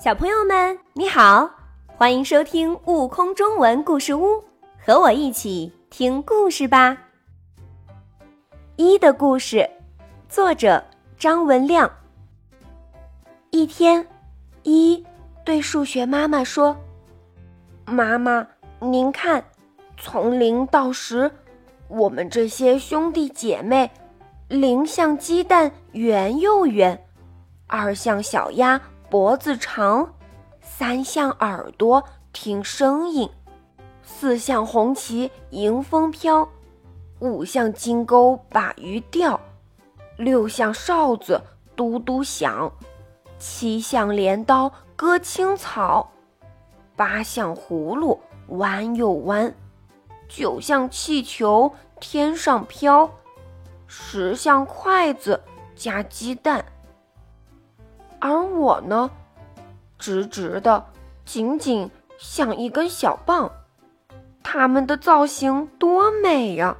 小朋友们，你好，欢迎收听《悟空中文故事屋》，和我一起听故事吧。一的故事，作者张文亮。一天，一对数学妈妈说：“妈妈，您看，从零到十，我们这些兄弟姐妹，零像鸡蛋圆又圆，二像小鸭。”脖子长，三像耳朵听声音，四像红旗迎风飘，五像金钩把鱼钓，六像哨子嘟嘟响，七像镰刀割青草，八像葫芦弯又弯，九像气球天上飘，十像筷子夹鸡蛋。而我呢，直直的，紧紧像一根小棒。它们的造型多美呀，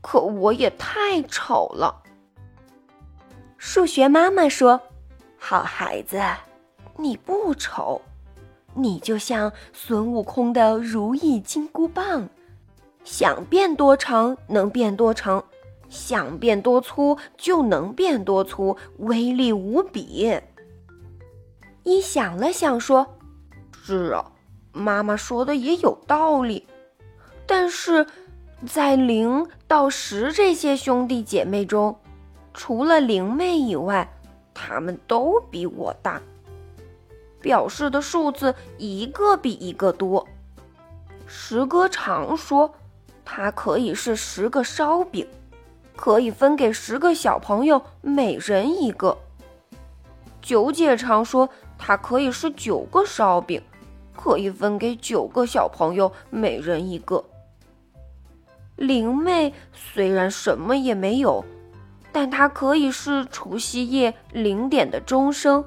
可我也太丑了。数学妈妈说：“好孩子，你不丑，你就像孙悟空的如意金箍棒，想变多长能变多长，想变多粗就能变多粗，威力无比。”一想了想，说：“是啊，妈妈说的也有道理。但是，在零到十这些兄弟姐妹中，除了灵妹以外，他们都比我大。表示的数字一个比一个多。十哥常说，它可以是十个烧饼，可以分给十个小朋友，每人一个。九姐常说。”它可以是九个烧饼，可以分给九个小朋友，每人一个。灵妹虽然什么也没有，但她可以是除夕夜零点的钟声，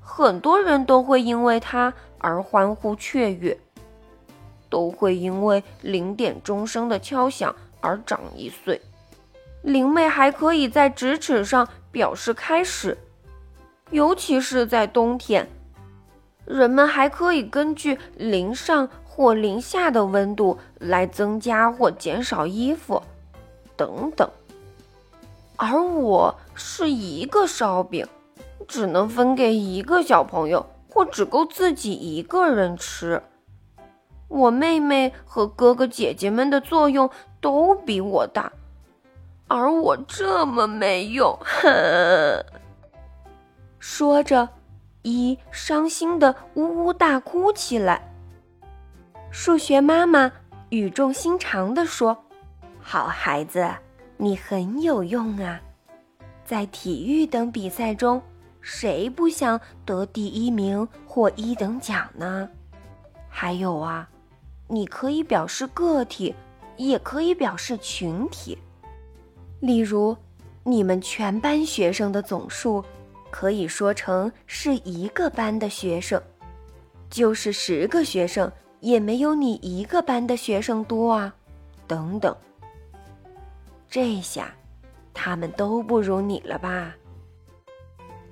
很多人都会因为它而欢呼雀跃，都会因为零点钟声的敲响而长一岁。灵妹还可以在直尺上表示开始。尤其是在冬天，人们还可以根据零上或零下的温度来增加或减少衣服，等等。而我是一个烧饼，只能分给一个小朋友，或只够自己一个人吃。我妹妹和哥哥姐姐们的作用都比我大，而我这么没用，哼。说着，一伤心的呜呜大哭起来。数学妈妈语重心长地说：“好孩子，你很有用啊！在体育等比赛中，谁不想得第一名或一等奖呢？还有啊，你可以表示个体，也可以表示群体。例如，你们全班学生的总数。”可以说成是一个班的学生，就是十个学生也没有你一个班的学生多啊，等等。这下，他们都不如你了吧？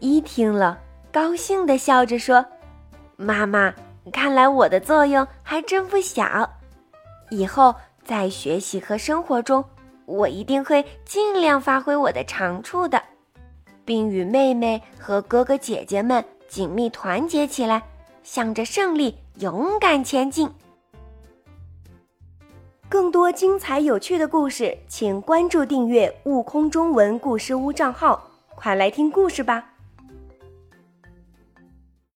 一听了，高兴地笑着说：“妈妈，看来我的作用还真不小。以后在学习和生活中，我一定会尽量发挥我的长处的。”并与妹妹和哥哥姐姐们紧密团结起来，向着胜利勇敢前进。更多精彩有趣的故事，请关注订阅“悟空中文故事屋”账号，快来听故事吧！